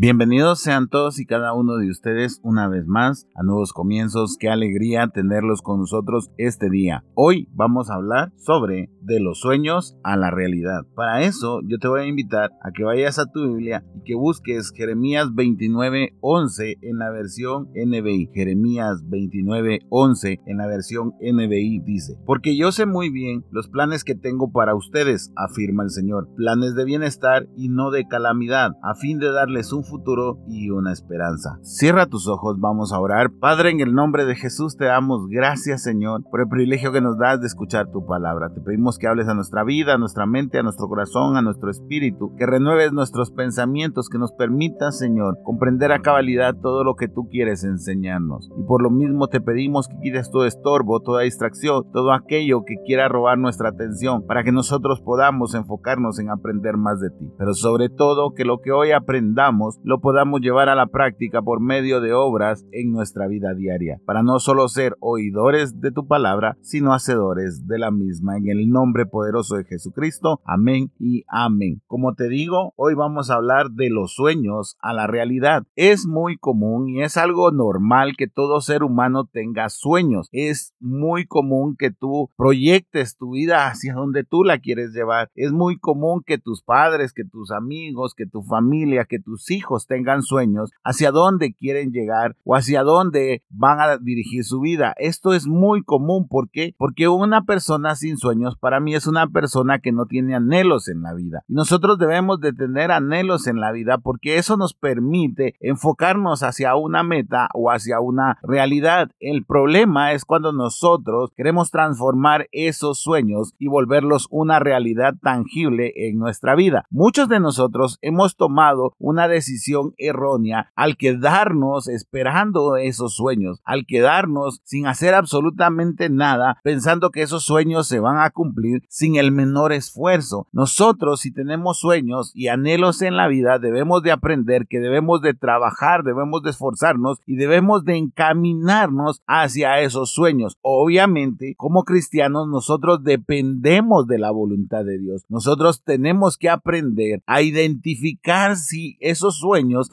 Bienvenidos sean todos y cada uno de ustedes una vez más a Nuevos Comienzos. Qué alegría tenerlos con nosotros este día. Hoy vamos a hablar sobre de los sueños a la realidad. Para eso yo te voy a invitar a que vayas a tu Biblia y que busques Jeremías 29:11 en la versión NBI. Jeremías 29:11 en la versión NBI dice, porque yo sé muy bien los planes que tengo para ustedes, afirma el Señor, planes de bienestar y no de calamidad, a fin de darles un futuro y una esperanza. Cierra tus ojos, vamos a orar. Padre, en el nombre de Jesús te damos gracias, Señor, por el privilegio que nos das de escuchar tu palabra. Te pedimos que hables a nuestra vida, a nuestra mente, a nuestro corazón, a nuestro espíritu, que renueves nuestros pensamientos, que nos permitas, Señor, comprender a cabalidad todo lo que tú quieres enseñarnos. Y por lo mismo te pedimos que quites todo estorbo, toda distracción, todo aquello que quiera robar nuestra atención, para que nosotros podamos enfocarnos en aprender más de ti. Pero sobre todo que lo que hoy aprendamos lo podamos llevar a la práctica por medio de obras en nuestra vida diaria, para no solo ser oidores de tu palabra, sino hacedores de la misma. En el nombre poderoso de Jesucristo, amén y amén. Como te digo, hoy vamos a hablar de los sueños a la realidad. Es muy común y es algo normal que todo ser humano tenga sueños. Es muy común que tú proyectes tu vida hacia donde tú la quieres llevar. Es muy común que tus padres, que tus amigos, que tu familia, que tus hijos, tengan sueños hacia dónde quieren llegar o hacia dónde van a dirigir su vida. Esto es muy común. ¿Por qué? Porque una persona sin sueños para mí es una persona que no tiene anhelos en la vida. Y nosotros debemos de tener anhelos en la vida porque eso nos permite enfocarnos hacia una meta o hacia una realidad. El problema es cuando nosotros queremos transformar esos sueños y volverlos una realidad tangible en nuestra vida. Muchos de nosotros hemos tomado una decisión errónea al quedarnos esperando esos sueños, al quedarnos sin hacer absolutamente nada, pensando que esos sueños se van a cumplir sin el menor esfuerzo. Nosotros, si tenemos sueños y anhelos en la vida, debemos de aprender que debemos de trabajar, debemos de esforzarnos y debemos de encaminarnos hacia esos sueños. Obviamente, como cristianos, nosotros dependemos de la voluntad de Dios. Nosotros tenemos que aprender a identificar si esos sueños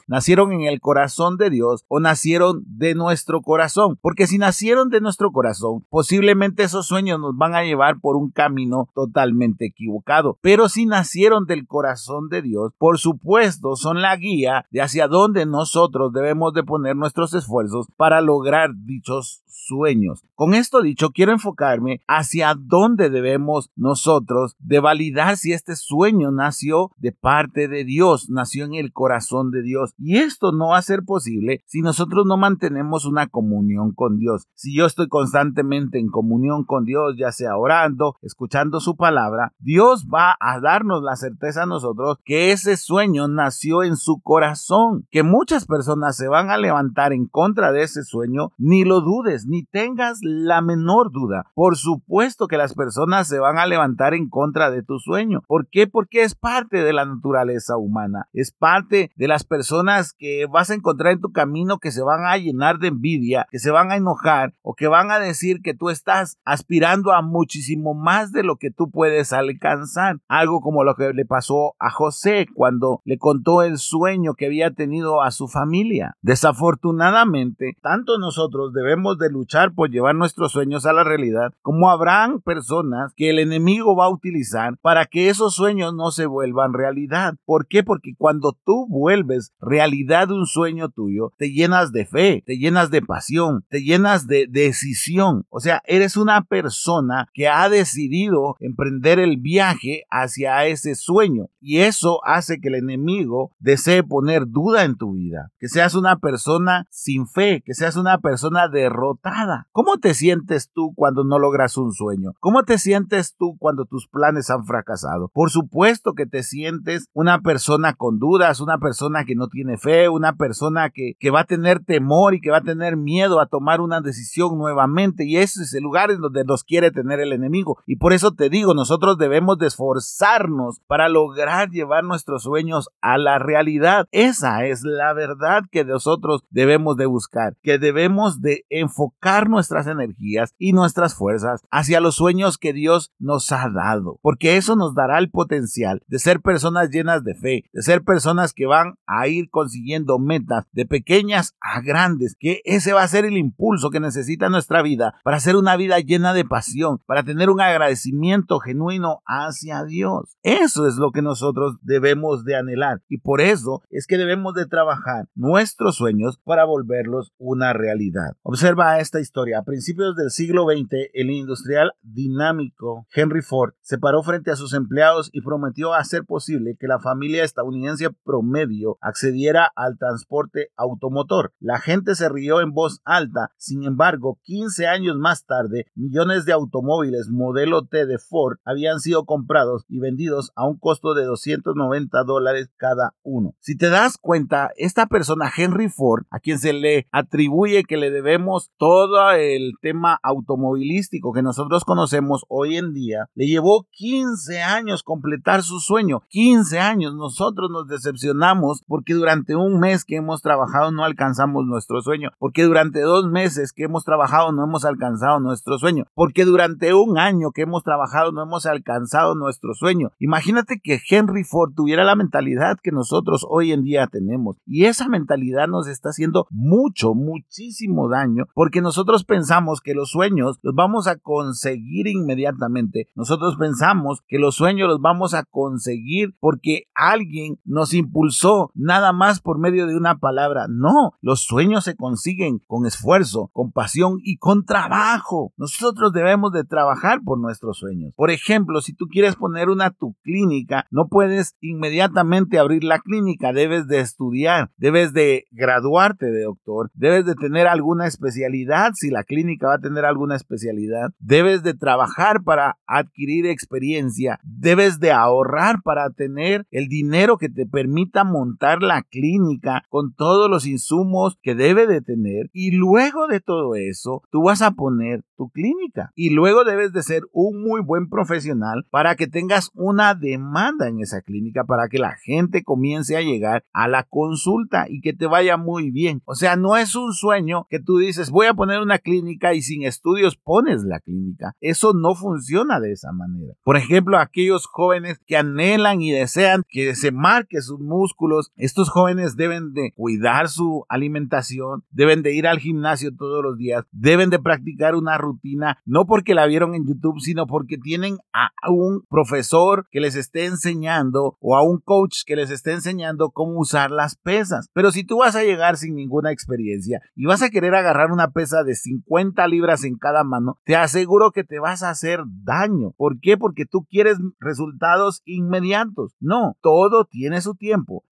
nacieron en el corazón de Dios o nacieron de nuestro corazón. Porque si nacieron de nuestro corazón, posiblemente esos sueños nos van a llevar por un camino totalmente equivocado. Pero si nacieron del corazón de Dios, por supuesto son la guía de hacia dónde nosotros debemos de poner nuestros esfuerzos para lograr dichos sueños. Con esto dicho, quiero enfocarme hacia dónde debemos nosotros de validar si este sueño nació de parte de Dios, nació en el corazón de Dios. Y esto no va a ser posible si nosotros no mantenemos una comunión con Dios. Si yo estoy constantemente en comunión con Dios, ya sea orando, escuchando su palabra, Dios va a darnos la certeza a nosotros que ese sueño nació en su corazón, que muchas personas se van a levantar en contra de ese sueño, ni lo dudes, ni tengas la menor duda. Por supuesto que las personas se van a levantar en contra de tu sueño. ¿Por qué? Porque es parte de la naturaleza humana, es parte de las personas que vas a encontrar en tu camino que se van a llenar de envidia, que se van a enojar o que van a decir que tú estás aspirando a muchísimo más de lo que tú puedes alcanzar. Algo como lo que le pasó a José cuando le contó el sueño que había tenido a su familia. Desafortunadamente, tanto nosotros debemos de luchar por llevar nuestros sueños a la realidad, como habrán personas que el enemigo va a utilizar para que esos sueños no se vuelvan realidad. ¿Por qué? Porque cuando tú vuelves realidad un sueño tuyo, te llenas de fe, te llenas de pasión, te llenas de decisión. O sea, eres una persona que ha decidido emprender el viaje hacia ese sueño. Y eso hace que el enemigo desee poner duda en tu vida. Que seas una persona sin fe, que seas una persona derrotada. ¿Cómo te sientes tú cuando no logras un sueño? ¿Cómo te sientes tú cuando tus planes han fracasado? Por supuesto que te sientes una persona con dudas, una persona persona que no tiene fe, una persona que, que va a tener temor y que va a tener miedo a tomar una decisión nuevamente. Y ese es el lugar en donde nos quiere tener el enemigo. Y por eso te digo, nosotros debemos de esforzarnos para lograr llevar nuestros sueños a la realidad. Esa es la verdad que nosotros debemos de buscar, que debemos de enfocar nuestras energías y nuestras fuerzas hacia los sueños que Dios nos ha dado, porque eso nos dará el potencial de ser personas llenas de fe, de ser personas que van a ir consiguiendo metas de pequeñas a grandes, que ese va a ser el impulso que necesita nuestra vida para hacer una vida llena de pasión, para tener un agradecimiento genuino hacia Dios. Eso es lo que nosotros debemos de anhelar y por eso es que debemos de trabajar nuestros sueños para volverlos una realidad. Observa esta historia. A principios del siglo XX, el industrial dinámico Henry Ford se paró frente a sus empleados y prometió hacer posible que la familia estadounidense promedio accediera al transporte automotor. La gente se rió en voz alta, sin embargo, 15 años más tarde, millones de automóviles modelo T de Ford habían sido comprados y vendidos a un costo de 290 dólares cada uno. Si te das cuenta, esta persona, Henry Ford, a quien se le atribuye que le debemos todo el tema automovilístico que nosotros conocemos hoy en día, le llevó 15 años completar su sueño. 15 años. Nosotros nos decepcionamos porque durante un mes que hemos trabajado no alcanzamos nuestro sueño. Porque durante dos meses que hemos trabajado no hemos alcanzado nuestro sueño. Porque durante un año que hemos trabajado no hemos alcanzado nuestro sueño. Imagínate que Henry Ford tuviera la mentalidad que nosotros hoy en día tenemos. Y esa mentalidad nos está haciendo mucho, muchísimo daño porque nosotros pensamos que los sueños los vamos a conseguir inmediatamente. Nosotros pensamos que los sueños los vamos a conseguir porque alguien nos impulsó nada más por medio de una palabra. No, los sueños se consiguen con esfuerzo, con pasión y con trabajo. Nosotros debemos de trabajar por nuestros sueños. Por ejemplo, si tú quieres poner una tu clínica, no puedes inmediatamente abrir la clínica, debes de estudiar, debes de graduarte de doctor, debes de tener alguna especialidad, si la clínica va a tener alguna especialidad, debes de trabajar para adquirir experiencia, debes de ahorrar para tener el dinero que te permita montar la clínica con todos los insumos que debe de tener y luego de todo eso tú vas a poner tu clínica y luego debes de ser un muy buen profesional para que tengas una demanda en esa clínica para que la gente comience a llegar a la consulta y que te vaya muy bien. O sea, no es un sueño que tú dices voy a poner una clínica y sin estudios pones la clínica. Eso no funciona de esa manera. Por ejemplo, aquellos jóvenes que anhelan y desean que se marque sus músculos, estos jóvenes deben de cuidar su alimentación, deben de ir al gimnasio todos los días, deben de practicar una rutina, no porque la vieron en YouTube, sino porque tienen a un profesor que les esté enseñando o a un coach que les esté enseñando cómo usar las pesas. Pero si tú vas a llegar sin ninguna experiencia y vas a querer agarrar una pesa de 50 libras en cada mano, te aseguro que te vas a hacer daño. ¿Por qué? Porque tú quieres resultados inmediatos. No, todo tiene su tiempo,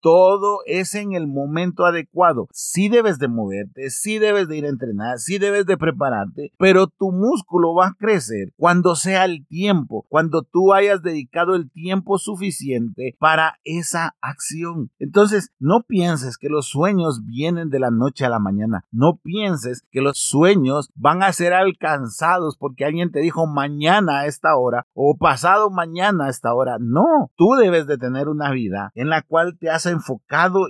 es en el momento adecuado. Sí debes de moverte, sí debes de ir a entrenar, sí debes de prepararte, pero tu músculo va a crecer cuando sea el tiempo, cuando tú hayas dedicado el tiempo suficiente para esa acción. Entonces, no pienses que los sueños vienen de la noche a la mañana. No pienses que los sueños van a ser alcanzados porque alguien te dijo mañana a esta hora o pasado mañana a esta hora. No, tú debes de tener una vida en la cual te has enfocado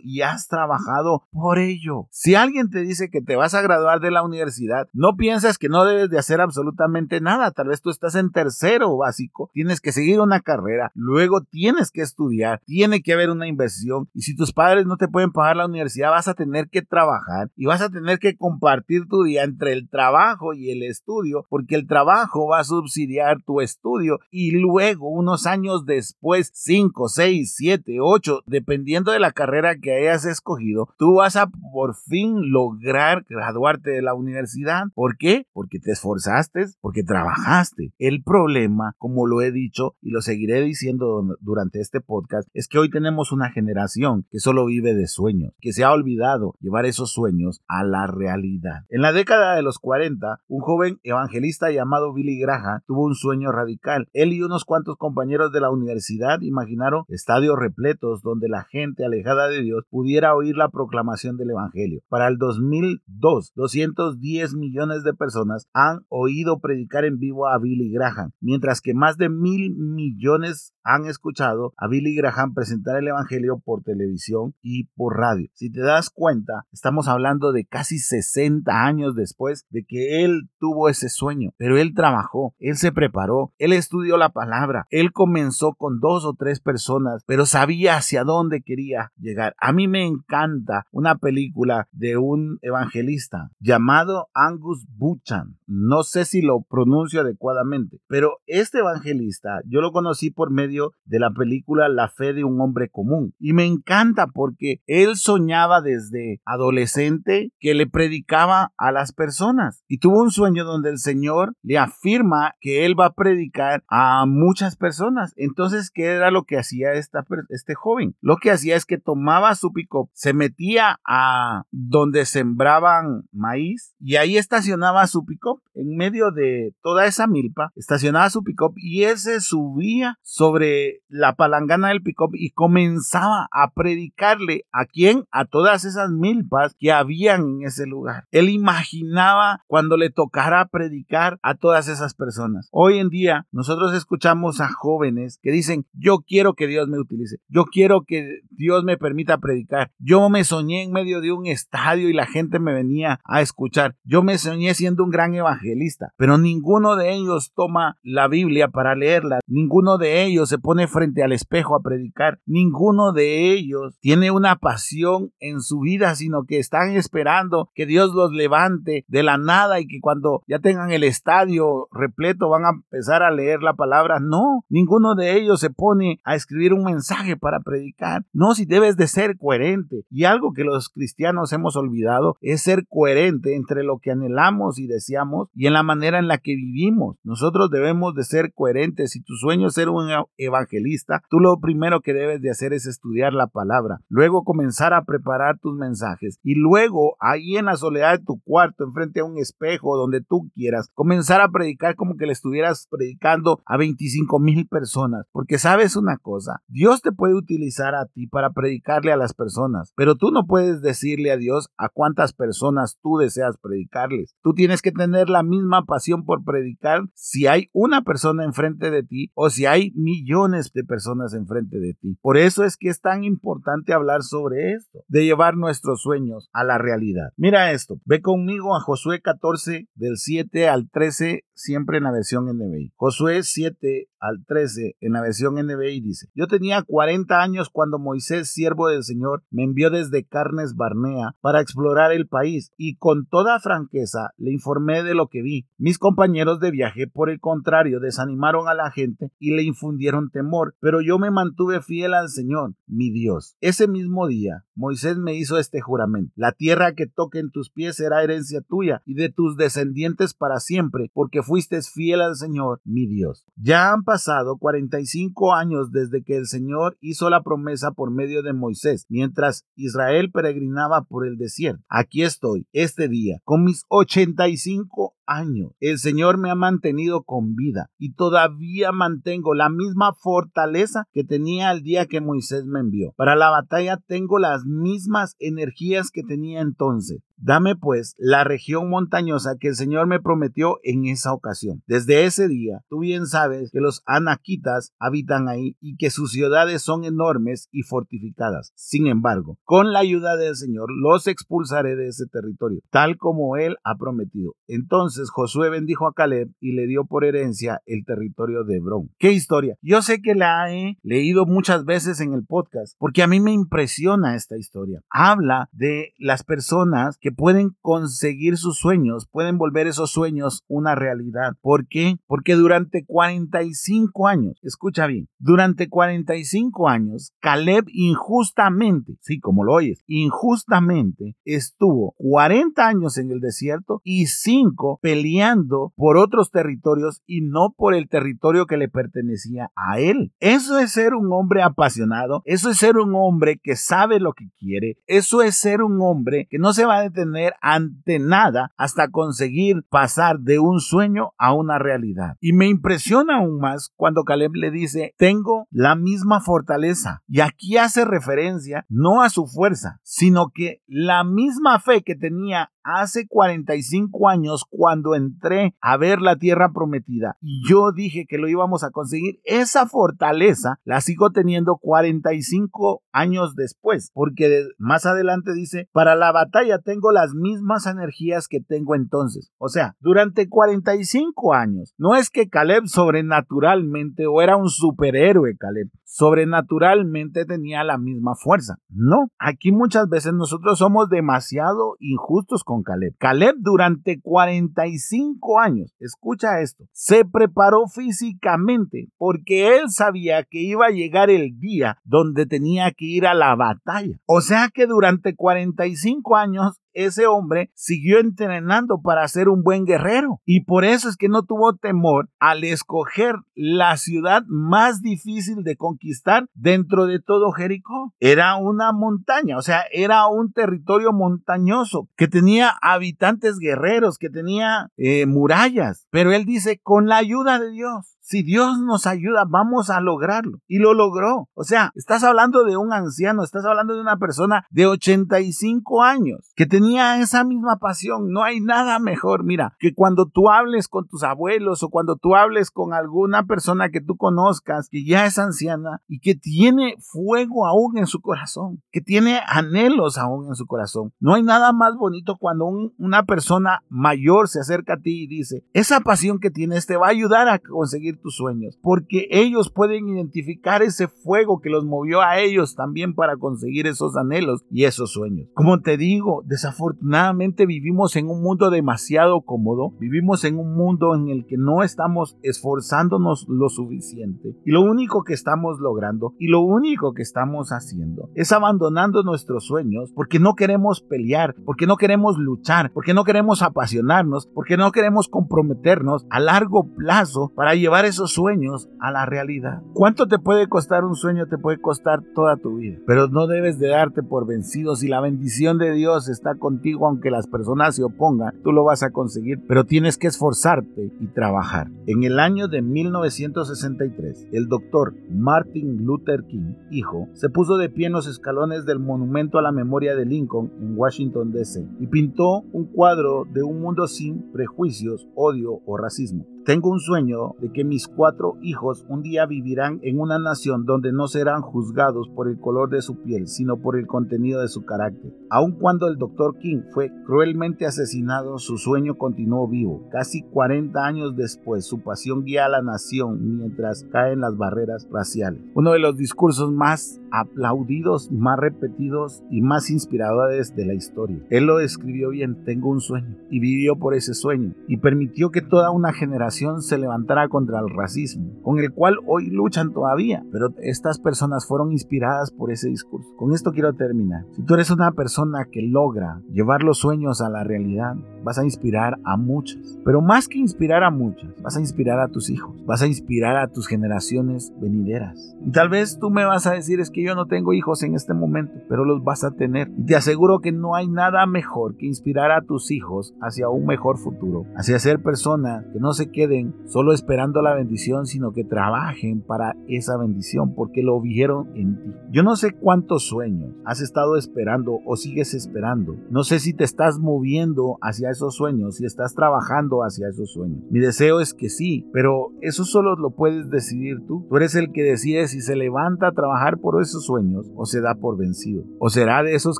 y has trabajado por ello. Si alguien te dice que te vas a graduar de la universidad, no pienses que no debes de hacer absolutamente nada. Tal vez tú estás en tercero básico, tienes que seguir una carrera, luego tienes que estudiar, tiene que haber una inversión y si tus padres no te pueden pagar la universidad, vas a tener que trabajar y vas a tener que compartir tu día entre el trabajo y el estudio, porque el trabajo va a subsidiar tu estudio y luego unos años después, 5, 6, 7, 8, dependiendo de la carrera que hayas escogido, tú vas a por fin lograr graduarte de la universidad. ¿Por qué? Porque te esforzaste, porque trabajaste. El problema, como lo he dicho y lo seguiré diciendo durante este podcast, es que hoy tenemos una generación que solo vive de sueños, que se ha olvidado llevar esos sueños a la realidad. En la década de los 40, un joven evangelista llamado Billy Graham tuvo un sueño radical. Él y unos cuantos compañeros de la universidad imaginaron estadios repletos donde la gente al alejada de Dios pudiera oír la proclamación del Evangelio. Para el 2002, 210 millones de personas han oído predicar en vivo a Billy Graham, mientras que más de mil millones han escuchado a Billy Graham presentar el Evangelio por televisión y por radio. Si te das cuenta, estamos hablando de casi 60 años después de que él tuvo ese sueño, pero él trabajó, él se preparó, él estudió la palabra, él comenzó con dos o tres personas, pero sabía hacia dónde quería llegar. A mí me encanta una película de un evangelista llamado Angus Buchan. No sé si lo pronuncio adecuadamente, pero este evangelista yo lo conocí por medio de la película La fe de un hombre común y me encanta porque él soñaba desde adolescente que le predicaba a las personas y tuvo un sueño donde el Señor le afirma que él va a predicar a muchas personas. Entonces, ¿qué era lo que hacía este joven? Lo que hacía es que tomaba su pico, se metía a donde sembraban maíz y ahí estacionaba su pick-up en medio de toda esa milpa, estacionaba su pick-up y él se subía sobre la palangana del pick-up y comenzaba a predicarle a quién? A todas esas milpas que habían en ese lugar. Él imaginaba cuando le tocara predicar a todas esas personas. Hoy en día nosotros escuchamos a jóvenes que dicen, yo quiero que Dios me utilice, yo quiero que Dios me permita predicar. Yo me soñé en medio de un estadio y la gente me venía a escuchar. Yo me soñé siendo un gran evangelista, pero ninguno de ellos toma la Biblia para leerla, ninguno de ellos se pone frente al espejo a predicar, ninguno de ellos tiene una pasión en su vida, sino que están esperando que Dios los levante de la nada y que cuando ya tengan el estadio repleto van a empezar a leer la palabra. No, ninguno de ellos se pone a escribir un mensaje para predicar. No, si debes de ser coherente. Y algo que los cristianos hemos olvidado es ser coherente entre lo que anhelamos y deseamos y en la manera en la que vivimos. Nosotros debemos de ser coherentes. Si tu sueño es ser un evangelista, tú lo primero que debes de hacer es estudiar la palabra. Luego comenzar a preparar tus mensajes y luego ahí en la soledad de tu cuarto, enfrente a un espejo, donde tú quieras, comenzar a predicar como que le estuvieras predicando a 25 mil personas. Porque sabes una cosa, Dios te puede utilizar a ti para predicarle a las personas, pero tú no puedes decirle a Dios a cuántas personas tú deseas predicarles. Tú tienes que tener la misma pasión por predicar si hay una persona enfrente de ti o si hay millones de personas enfrente de ti. Por eso es que es tan importante hablar sobre esto, de llevar nuestros sueños a la realidad. Mira esto, ve conmigo a Josué 14 del 7 al 13 siempre en la versión NBI. Josué 7 al 13 en la versión NBI dice, yo tenía 40 años cuando Moisés, siervo del Señor, me envió desde Carnes Barnea para explorar el país y con toda franqueza le informé de lo que vi. Mis compañeros de viaje, por el contrario, desanimaron a la gente y le infundieron temor, pero yo me mantuve fiel al Señor, mi Dios. Ese mismo día, Moisés me hizo este juramento, la tierra que toque en tus pies será herencia tuya y de tus descendientes para siempre, porque fuiste fiel al Señor, mi Dios. Ya han pasado 45 años desde que el Señor hizo la promesa por medio de Moisés, mientras Israel peregrinaba por el desierto. Aquí estoy, este día, con mis 85 años. El Señor me ha mantenido con vida y todavía mantengo la misma fortaleza que tenía el día que Moisés me envió. Para la batalla tengo las mismas energías que tenía entonces. Dame pues la región montañosa que el Señor me prometió en esa ocasión. Desde ese día, tú bien sabes que los anaquitas habitan ahí y que sus ciudades son enormes y fortificadas. Sin embargo, con la ayuda del Señor los expulsaré de ese territorio, tal como Él ha prometido. Entonces Josué bendijo a Caleb y le dio por herencia el territorio de Hebrón. ¿Qué historia? Yo sé que la he leído muchas veces en el podcast porque a mí me impresiona esta historia. Habla de las personas que pueden conseguir sus sueños, pueden volver esos sueños una realidad. ¿Por qué? Porque durante 45 años, escucha bien, durante 45 años, Caleb injustamente, sí, como lo oyes, injustamente estuvo 40 años en el desierto y 5 peleando por otros territorios y no por el territorio que le pertenecía a él. Eso es ser un hombre apasionado, eso es ser un hombre que sabe lo que quiere, eso es ser un hombre que no se va a detener ante nada hasta conseguir pasar de un sueño a una realidad. Y me impresiona aún más cuando Caleb le dice, tengo la misma fortaleza. Y aquí hace referencia no a su fuerza, sino que la misma fe que tenía hace 45 años cuando entré a ver la tierra prometida. Y yo dije que lo íbamos a conseguir, esa fortaleza la sigo teniendo 45 años después, porque más adelante dice, para la batalla tengo las mismas energías que tengo entonces. O sea, durante 45 años, no es que Caleb sobrenaturalmente o era un superhéroe Caleb, sobrenaturalmente tenía la misma fuerza. No, aquí muchas veces nosotros somos demasiado injustos con Caleb. Caleb durante 45 años, escucha esto, se preparó físicamente porque él sabía que iba a llegar el día donde tenía que ir a la batalla. O sea que durante 45 años ese hombre siguió entrenando para ser un buen guerrero. Y por eso es que no tuvo temor al escoger la ciudad más difícil de conquistar dentro de todo Jericó. Era una montaña, o sea, era un territorio montañoso que tenía habitantes guerreros, que tenía eh, murallas. Pero él dice, con la ayuda de Dios, si Dios nos ayuda, vamos a lograrlo. Y lo logró. O sea, estás hablando de un anciano, estás hablando de una persona de 85 años que tenía esa misma pasión. No hay nada mejor, mira, que cuando tú hables con tus abuelos o cuando tú hables con alguna persona que tú conozcas que ya es anciana y que tiene fuego aún en su corazón, que tiene anhelos aún en su corazón. No hay nada más bonito cuando una persona mayor se acerca a ti y dice, esa pasión que tienes te va a ayudar a conseguir tus sueños, porque ellos pueden identificar ese fuego que los movió a ellos también para conseguir esos anhelos y esos sueños. Como te digo, desafortunadamente vivimos en un mundo demasiado cómodo, vivimos en un mundo en el que no estamos esforzándonos lo suficiente y lo único que estamos logrando y lo único que estamos haciendo es abandonando nuestros sueños porque no queremos pelear, porque no queremos luchar, porque no queremos apasionarnos, porque no queremos comprometernos a largo plazo para llevar esos sueños a la realidad. ¿Cuánto te puede costar un sueño? Te puede costar toda tu vida. Pero no debes de darte por vencido. Si la bendición de Dios está contigo, aunque las personas se opongan, tú lo vas a conseguir. Pero tienes que esforzarte y trabajar. En el año de 1963, el doctor Martin Luther King, hijo, se puso de pie en los escalones del monumento a la memoria de Lincoln en Washington, D.C. y pintó un cuadro de un mundo sin prejuicios, odio o racismo. Tengo un sueño de que mis cuatro hijos un día vivirán en una nación donde no serán juzgados por el color de su piel, sino por el contenido de su carácter. Aun cuando el Dr. King fue cruelmente asesinado, su sueño continuó vivo. Casi 40 años después, su pasión guía a la nación mientras caen las barreras raciales. Uno de los discursos más aplaudidos, más repetidos y más inspiradores de la historia. Él lo escribió bien, tengo un sueño, y vivió por ese sueño, y permitió que toda una generación se levantará contra el racismo, con el cual hoy luchan todavía, pero estas personas fueron inspiradas por ese discurso. Con esto quiero terminar. Si tú eres una persona que logra llevar los sueños a la realidad, vas a inspirar a muchas, pero más que inspirar a muchas, vas a inspirar a tus hijos, vas a inspirar a tus generaciones venideras. Y tal vez tú me vas a decir es que yo no tengo hijos en este momento, pero los vas a tener. Y te aseguro que no hay nada mejor que inspirar a tus hijos hacia un mejor futuro, hacia ser personas que no se queden solo esperando la bendición, sino que trabajen para esa bendición porque lo vieron en ti. Yo no sé cuántos sueños has estado esperando o sigues esperando. No sé si te estás moviendo hacia esos sueños, si estás trabajando hacia esos sueños. Mi deseo es que sí, pero eso solo lo puedes decidir tú. Tú eres el que decide si se levanta a trabajar por esos sueños o se da por vencido. O será de esos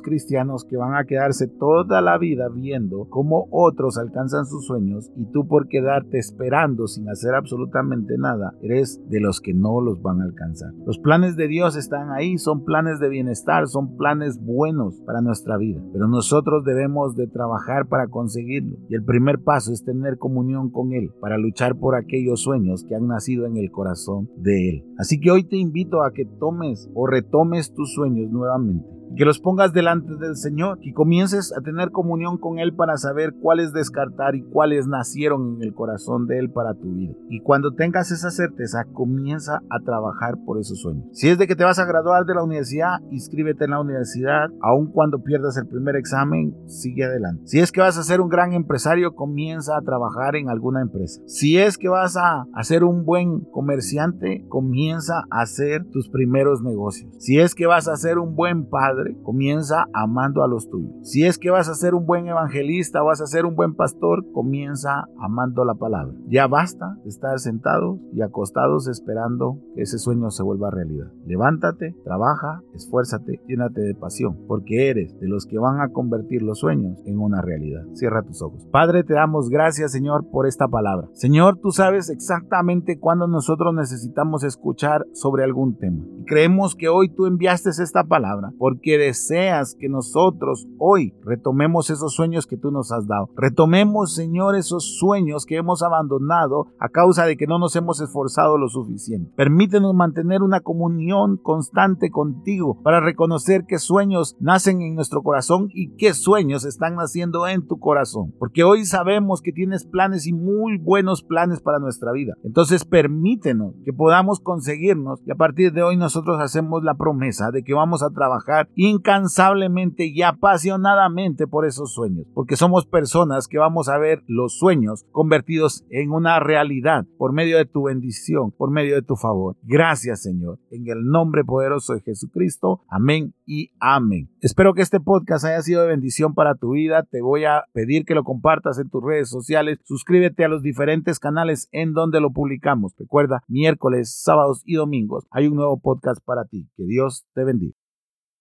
cristianos que van a quedarse toda la vida viendo cómo otros alcanzan sus sueños y tú por quedarte esperando sin hacer absolutamente nada, eres de los que no los van a alcanzar. Los planes de Dios están ahí, son planes de bienestar, son planes buenos para nuestra vida, pero nosotros debemos de trabajar para Y el primer paso es tener comunión con Él para luchar por aquellos sueños que han nacido en el corazón de Él. Así que hoy te invito a que tomes o retomes tus sueños nuevamente que los pongas delante del Señor, que comiences a tener comunión con Él para saber cuáles descartar y cuáles nacieron en el corazón de Él para tu vida. Y cuando tengas esa certeza, comienza a trabajar por esos sueños. Si es de que te vas a graduar de la universidad, inscríbete en la universidad, aun cuando pierdas el primer examen, sigue adelante. Si es que vas a ser un gran empresario, comienza a trabajar en alguna empresa. Si es que vas a hacer un buen comerciante, comienza a hacer tus primeros negocios. Si es que vas a ser un buen padre, comienza amando a los tuyos. Si es que vas a ser un buen evangelista, vas a ser un buen pastor, comienza amando la palabra. Ya basta de estar sentados y acostados esperando que ese sueño se vuelva realidad. Levántate, trabaja, esfuérzate, llénate de pasión, porque eres de los que van a convertir los sueños en una realidad. Cierra tus ojos. Padre, te damos gracias, Señor, por esta palabra. Señor, tú sabes exactamente cuándo nosotros necesitamos escuchar sobre algún tema. Y creemos que hoy tú enviaste esta palabra porque deseas que nosotros hoy retomemos esos sueños que tú nos has dado. Retomemos, Señor, esos sueños que hemos abandonado a causa de que no nos hemos esforzado lo suficiente. Permítenos mantener una comunión constante contigo para reconocer qué sueños nacen en nuestro corazón y qué sueños están naciendo en tu corazón. Porque hoy sabemos que tienes planes y muy buenos planes para nuestra vida. Entonces permítenos que podamos conseguirnos y a partir de hoy nosotros hacemos la promesa de que vamos a trabajar incansablemente y apasionadamente por esos sueños. Porque somos personas que vamos a ver los sueños convertidos en una realidad por medio de tu bendición, por medio de tu favor. Gracias Señor. En el nombre poderoso de Jesucristo. Amén y amén. Espero que este podcast haya sido de bendición para tu vida. Te voy a pedir que lo compartas en tus redes sociales. Suscríbete a los diferentes canales en donde lo publicamos. Recuerda, miércoles, sábados y domingos hay un nuevo podcast para ti. Que Dios te bendiga.